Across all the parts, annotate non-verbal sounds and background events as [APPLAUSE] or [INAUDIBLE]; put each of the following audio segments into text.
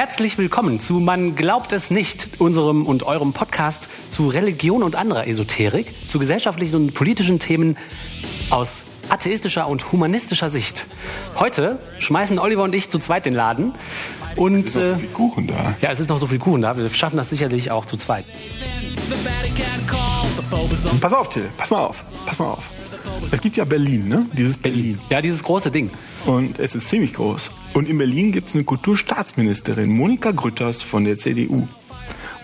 Herzlich willkommen zu Man glaubt es nicht, unserem und eurem Podcast zu Religion und anderer Esoterik, zu gesellschaftlichen und politischen Themen aus atheistischer und humanistischer Sicht. Heute schmeißen Oliver und ich zu zweit den Laden. Und, Es ist noch so viel Kuchen da. Ja, es ist noch so viel Kuchen da. Wir schaffen das sicherlich auch zu zweit. Pass auf, Till, pass mal auf, pass mal auf. Es gibt ja Berlin, ne? Dieses Berlin. Ja, dieses große Ding. Und es ist ziemlich groß. Und in Berlin gibt es eine Kulturstaatsministerin, Monika Grütters von der CDU.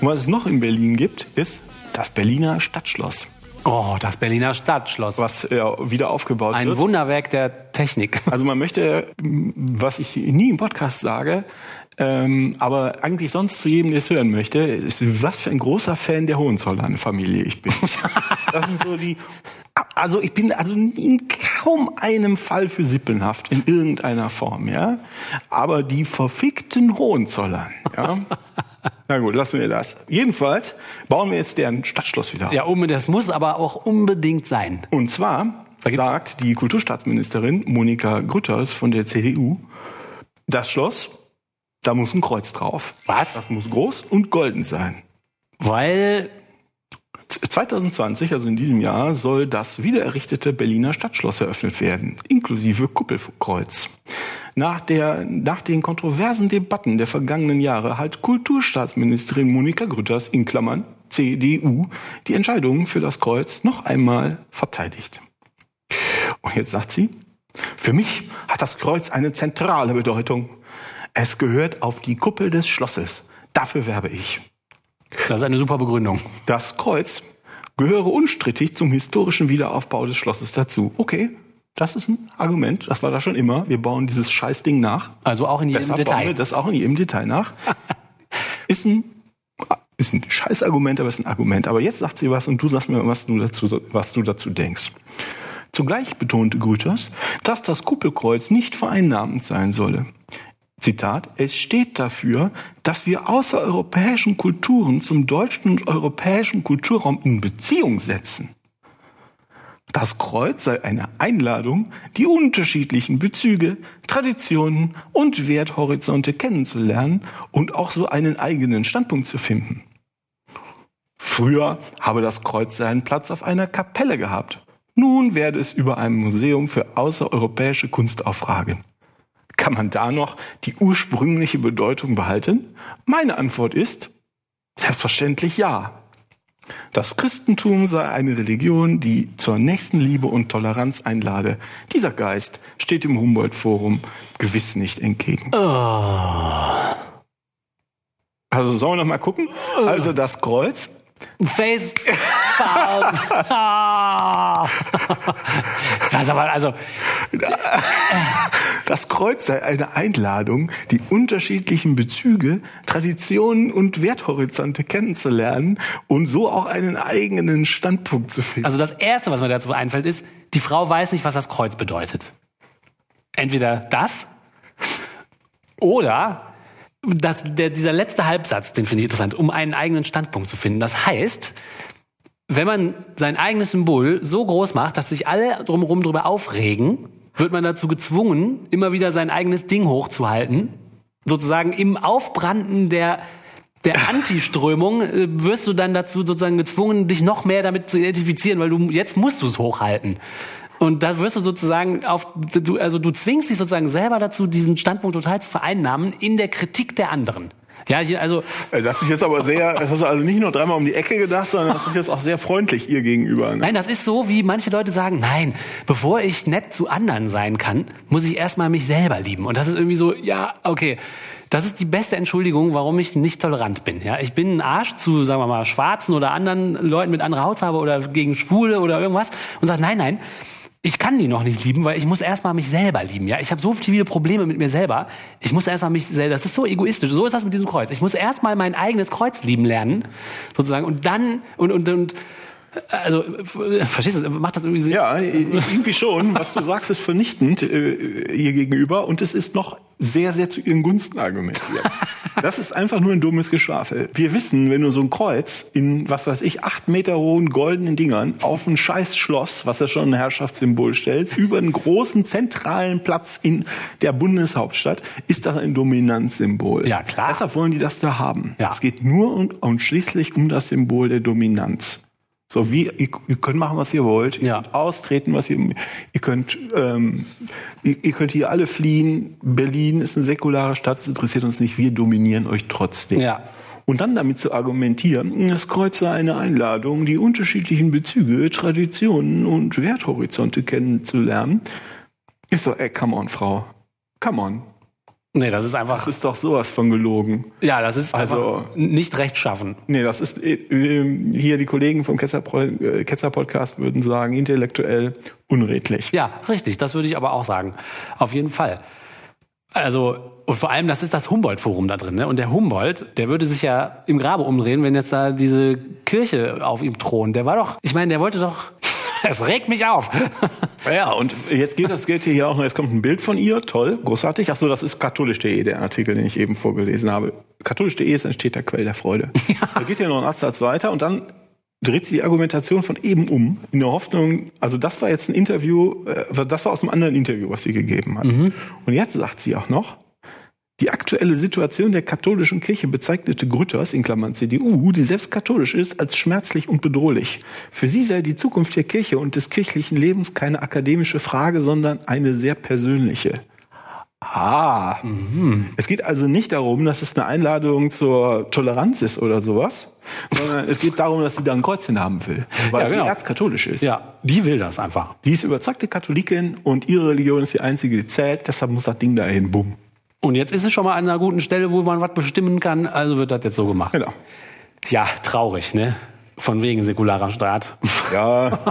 Und was es noch in Berlin gibt, ist das Berliner Stadtschloss, Oh, das Berliner Stadtschloss. was äh, wieder aufgebaut Ein wird. Wunderwerk der Technik. Also man möchte, was ich nie im Podcast sage, ähm, aber eigentlich sonst zu jedem, der es hören möchte, ist, was für ein großer Fan der Hohenzollern-Familie ich bin. [LAUGHS] Das sind so die, also ich bin also in kaum einem Fall für Sippelnhaft in irgendeiner Form, ja. Aber die verfickten Hohenzollern, ja. [LAUGHS] Na gut, lassen wir das. Jedenfalls bauen wir jetzt deren Stadtschloss wieder. Ja, unbedingt. Das muss aber auch unbedingt sein. Und zwar sagt die Kulturstaatsministerin Monika Grütters von der CDU, das Schloss, da muss ein Kreuz drauf. Was? Das muss groß und golden sein. Weil 2020, also in diesem Jahr, soll das wiedererrichtete Berliner Stadtschloss eröffnet werden, inklusive Kuppelkreuz. Nach, der, nach den kontroversen Debatten der vergangenen Jahre hat Kulturstaatsministerin Monika Grütters in Klammern CDU die Entscheidung für das Kreuz noch einmal verteidigt. Und jetzt sagt sie, für mich hat das Kreuz eine zentrale Bedeutung. Es gehört auf die Kuppel des Schlosses. Dafür werbe ich. das ist eine super Begründung. Das Kreuz gehöre unstrittig zum historischen Wiederaufbau des Schlosses dazu. Okay, das ist ein Argument. Das war da schon immer. Wir bauen dieses Scheißding nach. Also auch in jedem Deshalb bauen Detail. wir das auch in jedem Detail nach. [LAUGHS] ist ein ist ein Scheißargument, aber ist ein Argument. Aber jetzt sagt sie was und du sagst mir, was du dazu, was du dazu denkst. Zugleich betonte Grüters, dass das Kuppelkreuz nicht vereinnahmend sein solle. Zitat, es steht dafür, dass wir außereuropäischen Kulturen zum deutschen und europäischen Kulturraum in Beziehung setzen. Das Kreuz sei eine Einladung, die unterschiedlichen Bezüge, Traditionen und Werthorizonte kennenzulernen und auch so einen eigenen Standpunkt zu finden. Früher habe das Kreuz seinen Platz auf einer Kapelle gehabt. Nun werde es über einem Museum für außereuropäische Kunst aufragen. Kann man da noch die ursprüngliche Bedeutung behalten? Meine Antwort ist selbstverständlich ja. Das Christentum sei eine Religion, die zur Nächstenliebe und Toleranz einlade. Dieser Geist steht im Humboldt-Forum gewiss nicht entgegen. Also sollen wir noch mal gucken? Also das Kreuz Face. [LAUGHS] Ah. [LAUGHS] Was aber, also, [LAUGHS] Das Kreuz sei eine Einladung, die unterschiedlichen Bezüge, Traditionen und Werthorizonte kennenzulernen und so auch einen eigenen Standpunkt zu finden. also das Erste, was mir dazu einfällt, ist, die Frau weiß nicht, was das Kreuz bedeutet. Entweder das oder das, der, dieser letzte Halbsatz, den finde ich interessant, um einen eigenen Standpunkt zu finden. Das heißt, wenn man sein eigenes Symbol so groß macht, dass sich alle drumherum drüber aufregen, wird man dazu gezwungen, immer wieder sein eigenes Ding hochzuhalten. Sozusagen im Aufbranden der, der [LAUGHS] Antiströmung äh, wirst du dann dazu sozusagen gezwungen, dich noch mehr damit zu identifizieren, weil du jetzt musst du es hochhalten. Und da wirst du sozusagen auf, du, also du zwingst dich sozusagen selber dazu, diesen Standpunkt total zu vereinnahmen in der Kritik der anderen. Ja, also Das ist jetzt aber sehr, das hast du also nicht nur dreimal um die Ecke gedacht, sondern das ist jetzt auch sehr freundlich ihr gegenüber. Ne? Nein, das ist so, wie manche Leute sagen, nein, bevor ich nett zu anderen sein kann, muss ich erstmal mich selber lieben. Und das ist irgendwie so, ja, okay. Das ist die beste Entschuldigung, warum ich nicht tolerant bin. Ja, ich bin ein Arsch zu, sagen wir mal, Schwarzen oder anderen Leuten mit anderer Hautfarbe oder gegen Schwule oder irgendwas und sage, nein, nein, ich kann die noch nicht lieben, weil ich muss erstmal mich selber lieben. Ja, ich habe so viele Probleme mit mir selber. Ich muss erstmal mich selber. Das ist so egoistisch. So ist das mit diesem Kreuz. Ich muss erstmal mein eigenes Kreuz lieben lernen, sozusagen, und dann und und und also verstehst du? Macht das irgendwie Sinn? Ja, irgendwie schon. Was du sagst, ist vernichtend äh, ihr gegenüber und es ist noch sehr, sehr zu ihren Gunsten argumentiert. [LAUGHS] Das ist einfach nur ein dummes Geschwafel. Wir wissen, wenn du so ein Kreuz in, was weiß ich, acht Meter hohen goldenen Dingern auf ein scheiß Schloss, was ja schon ein Herrschaftssymbol stellt, [LAUGHS] über einen großen zentralen Platz in der Bundeshauptstadt, ist das ein Dominanzsymbol. Ja, klar. Deshalb wollen die das da haben. Ja. Es geht nur und, und schließlich um das Symbol der Dominanz. So wie ihr, ihr könnt machen, was ihr wollt, ihr Ja. könnt austreten, was ihr, ihr könnt, ähm, ihr, ihr könnt hier alle fliehen. Berlin ist eine säkulare Stadt, es interessiert uns nicht, wir dominieren euch trotzdem. Ja. Und dann damit zu argumentieren, das Kreuz sei eine Einladung, die unterschiedlichen Bezüge, Traditionen und Werthorizonte kennenzulernen, ist so, ey, come on, Frau. Come on. Nee, das ist einfach. Das ist doch sowas von gelogen. ja, das ist Also- nicht rechtschaffen. Nee, das ist äh, äh, hier die Kollegen vom Ketzer, äh, Ketzer Podcast würden sagen, intellektuell unredlich. Ja, richtig, das würde ich aber auch sagen. Auf jeden Fall. Also, und vor allem, das ist das Humboldt-Forum da drin. Ne? Und der Humboldt, der würde sich ja im Grabe umdrehen, wenn jetzt da diese Kirche auf ihm thront. Der war doch, ich meine, der wollte doch, [LAUGHS] es regt mich auf. [LAUGHS] Ja, und jetzt geht das geht hier auch noch, jetzt kommt ein Bild von ihr, toll, großartig. Ach so, das ist katholisch.de, der Artikel, den ich eben vorgelesen habe. Katholisch.de ist ein steter Quell der Freude. [LAUGHS] Da geht hier noch ein Absatz weiter und dann dreht sie die Argumentation von eben um, in der Hoffnung, also das war jetzt ein Interview, äh, das war aus einem anderen Interview, was sie gegeben hat. Und jetzt sagt sie auch noch, die aktuelle Situation der katholischen Kirche bezeichnete Grütters, in Klammern CDU, die selbst katholisch ist, als schmerzlich und bedrohlich. Für sie sei die Zukunft der Kirche und des kirchlichen Lebens keine akademische Frage, sondern eine sehr persönliche. Ah. Es geht also nicht darum, dass es eine Einladung zur Toleranz ist oder sowas, sondern es geht darum, dass sie da ein Kreuzchen haben will, weil Ja, genau. sie erzkatholisch ist. Ja, die will das einfach. Die ist überzeugte Katholikin und ihre Religion ist die einzige, die zählt, deshalb muss das Ding dahin, bumm. Und jetzt ist es schon mal an einer guten Stelle, wo man was bestimmen kann, also wird das jetzt so gemacht. Genau. Ja, traurig, ne? Von wegen säkularer Staat. Ja. [LAUGHS]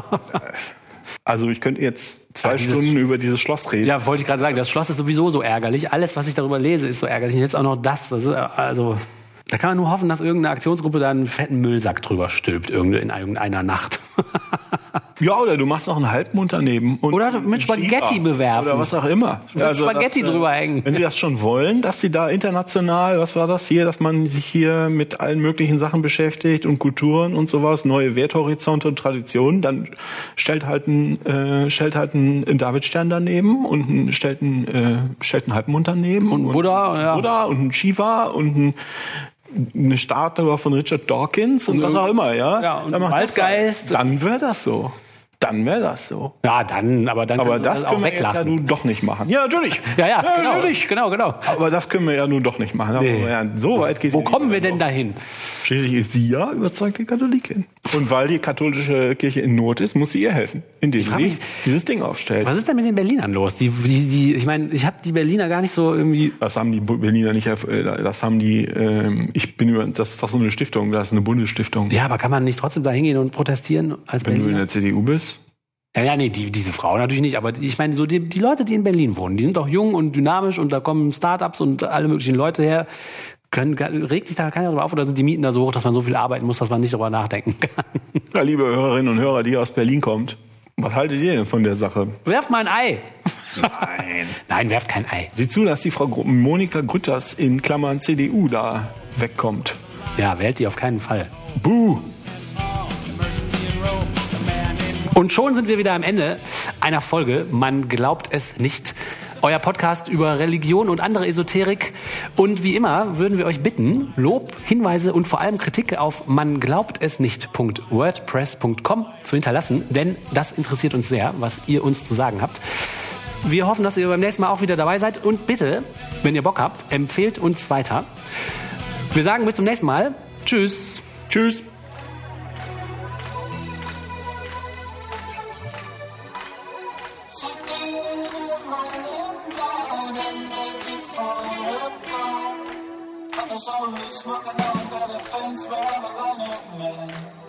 Also ich könnte jetzt zwei dieses- Stunden über dieses Schloss reden. Ja, wollte ich gerade sagen, das Schloss ist sowieso so ärgerlich. Alles, was ich darüber lese, ist so ärgerlich. Und jetzt auch noch das. das ist, also, da kann man nur hoffen, dass irgendeine Aktionsgruppe da einen fetten Müllsack drüber stülpt, in irgendeiner Nacht. Ja, oder du machst noch einen Halbmond daneben. Und Oder mit Spaghetti bewerfen. Oder was auch immer. Mit Spaghetti das, äh, drüber hängen. Wenn sie das schon wollen, dass sie da international, was war das hier, dass man sich hier mit allen möglichen Sachen beschäftigt und Kulturen und sowas, neue Werthorizonte und Traditionen, dann stellt halt ein, äh, stellt halt ein Davidstern daneben und ein, stellt ein, äh, stellt einen Halbmond daneben. Und ein Buddha, ein ja. Buddha und ein Shiva und ein eine Statue von Richard Dawkins und, Und was auch immer, ja. Ja, und Dann macht das Waldgeist. Dann wäre das so. Dann wäre das so. Ja, dann, aber dann Aber können wir das auch können wir jetzt ja weglassen. nun doch nicht machen. Ja, natürlich. Ja, ja, genau, natürlich. genau, genau. Aber das können wir ja nun doch nicht machen. Nee. Ja, so weit geht Wo ja kommen wir denn dahin? Schließlich ist sie ja überzeugte Katholikin. Und weil die katholische Kirche in Not ist, muss sie ihr helfen, indem sie mich- dieses Ding aufstellt. Was ist denn mit den Berlinern los? Die, die, die, ich meine, ich habe die Berliner gar nicht so irgendwie. Das haben die Berliner nicht, äh, das haben die, ähm, ich bin über, das ist doch so eine Stiftung, das ist eine Bundesstiftung. Ja, aber kann man nicht trotzdem da hingehen und protestieren als Wenn du in Berliner? der CDU bist. Ja, ja, nee, die, diese Frau natürlich nicht, aber ich meine, so die, die Leute, die in Berlin wohnen, die sind doch jung und dynamisch und da kommen Startups und alle möglichen Leute her. Können, regt sich da keiner drüber auf oder sind die Mieten da so hoch, dass man so viel arbeiten muss, dass man nicht darüber nachdenken [LAUGHS] kann? Ja, liebe Hörerinnen und Hörer, die aus Berlin kommt, was haltet ihr denn von der Sache? Werft mal ein Ei! Nein. [LAUGHS] Nein, werft kein Ei. Sieh zu, dass die Frau Monika Grütters in Klammern CDU da wegkommt. Ja, wählt die auf keinen Fall. Buh. Und schon sind wir wieder am Ende einer Folge. Man glaubt es nicht. Euer Podcast über Religion und andere Esoterik. Und wie immer würden wir euch bitten, Lob, Hinweise und vor allem Kritik auf man glaubt es nicht.wordpress.com zu hinterlassen, denn das interessiert uns sehr, was ihr uns zu sagen habt. Wir hoffen, dass ihr beim nächsten Mal auch wieder dabei seid und bitte, wenn ihr Bock habt, empfehlt uns weiter. Wir sagen bis zum nächsten Mal. Tschüss. Tschüss. only smoking on that offense wherever I'm look, man.